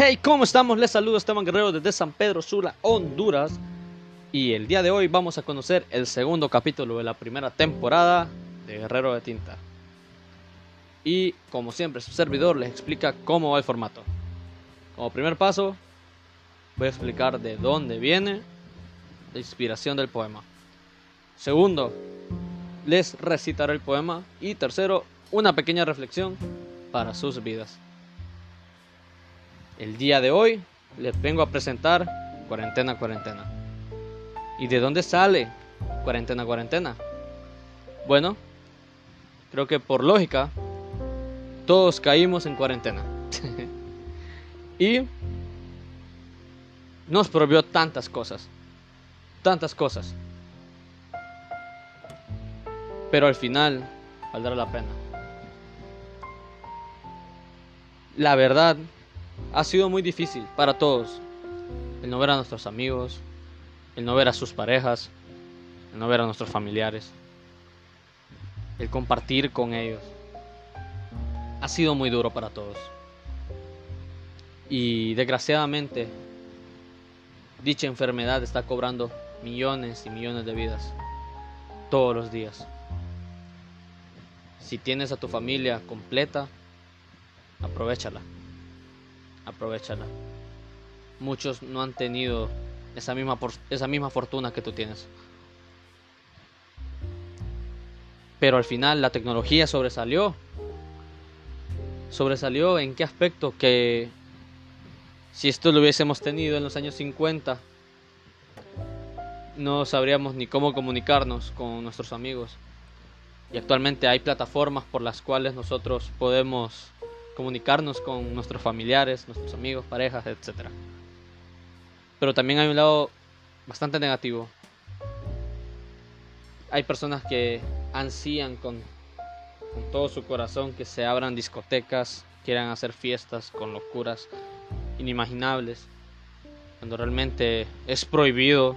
Hey, ¿cómo estamos? Les saludo Esteban Guerrero desde San Pedro Sula, Honduras. Y el día de hoy vamos a conocer el segundo capítulo de la primera temporada de Guerrero de Tinta. Y como siempre, su servidor les explica cómo va el formato. Como primer paso, voy a explicar de dónde viene la inspiración del poema. Segundo, les recitaré el poema. Y tercero, una pequeña reflexión para sus vidas. El día de hoy les vengo a presentar Cuarentena Cuarentena. ¿Y de dónde sale Cuarentena Cuarentena? Bueno, creo que por lógica todos caímos en cuarentena. y nos prohibió tantas cosas. Tantas cosas. Pero al final valdrá la pena. La verdad ha sido muy difícil para todos. El no ver a nuestros amigos, el no ver a sus parejas, el no ver a nuestros familiares, el compartir con ellos. Ha sido muy duro para todos. Y desgraciadamente, dicha enfermedad está cobrando millones y millones de vidas todos los días. Si tienes a tu familia completa, aprovechala aprovechala. Muchos no han tenido esa misma, esa misma fortuna que tú tienes. Pero al final la tecnología sobresalió. Sobresalió en qué aspecto que si esto lo hubiésemos tenido en los años 50, no sabríamos ni cómo comunicarnos con nuestros amigos. Y actualmente hay plataformas por las cuales nosotros podemos comunicarnos con nuestros familiares, nuestros amigos, parejas, etc. Pero también hay un lado bastante negativo. Hay personas que ansían con, con todo su corazón que se abran discotecas, quieran hacer fiestas con locuras inimaginables, cuando realmente es prohibido,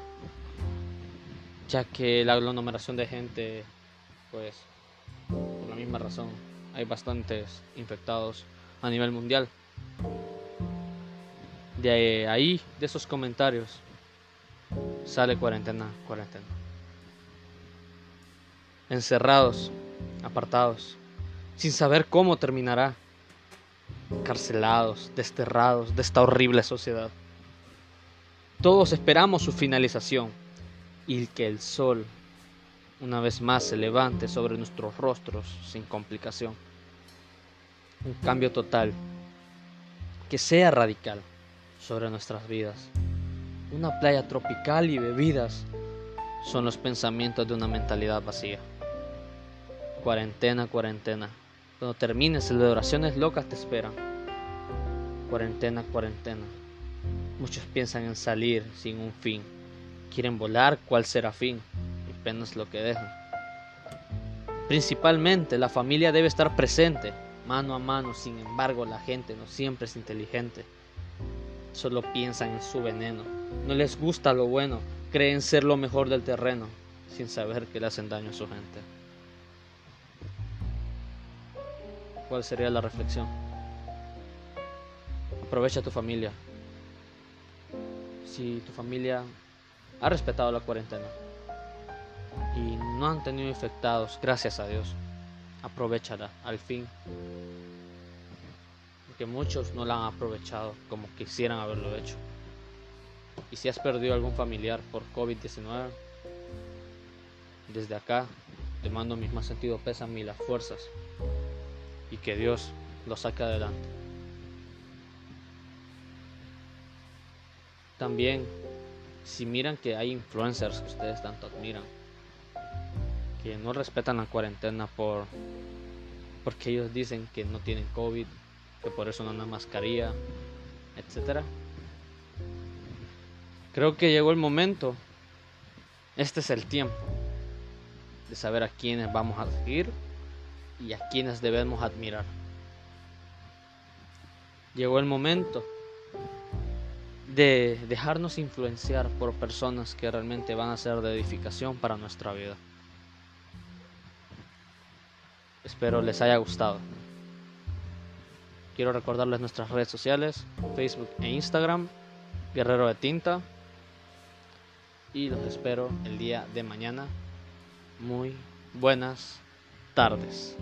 ya que la aglomeración de gente, pues, por la misma razón, hay bastantes infectados a nivel mundial. De ahí, de esos comentarios, sale cuarentena, cuarentena. Encerrados, apartados, sin saber cómo terminará. Carcelados, desterrados de esta horrible sociedad. Todos esperamos su finalización y que el sol una vez más se levante sobre nuestros rostros sin complicación. Un cambio total, que sea radical sobre nuestras vidas. Una playa tropical y bebidas son los pensamientos de una mentalidad vacía. Cuarentena, cuarentena. Cuando termines, celebraciones locas te esperan. Cuarentena, cuarentena. Muchos piensan en salir sin un fin. Quieren volar, ¿cuál será fin? Apenas lo que dejan. Principalmente la familia debe estar presente, mano a mano, sin embargo la gente no siempre es inteligente. Solo piensan en su veneno, no les gusta lo bueno, creen ser lo mejor del terreno, sin saber que le hacen daño a su gente. ¿Cuál sería la reflexión? Aprovecha tu familia. Si tu familia ha respetado la cuarentena, y no han tenido infectados, gracias a Dios. Aprovechala al fin. Porque muchos no la han aprovechado como quisieran haberlo hecho. Y si has perdido algún familiar por COVID-19, desde acá te mando mis más sentidos pesan y las fuerzas. Y que Dios lo saque adelante. También, si miran que hay influencers que ustedes tanto admiran, que no respetan la cuarentena por porque ellos dicen que no tienen COVID, que por eso no andan mascarilla, etcétera. Creo que llegó el momento, este es el tiempo de saber a quiénes vamos a seguir y a quiénes debemos admirar. Llegó el momento de dejarnos influenciar por personas que realmente van a ser de edificación para nuestra vida. Espero les haya gustado. quiero recordarles nuestras redes sociales, Facebook e Instagram, Guerrero de Tinta. Y los espero el día de mañana. Muy buenas tardes.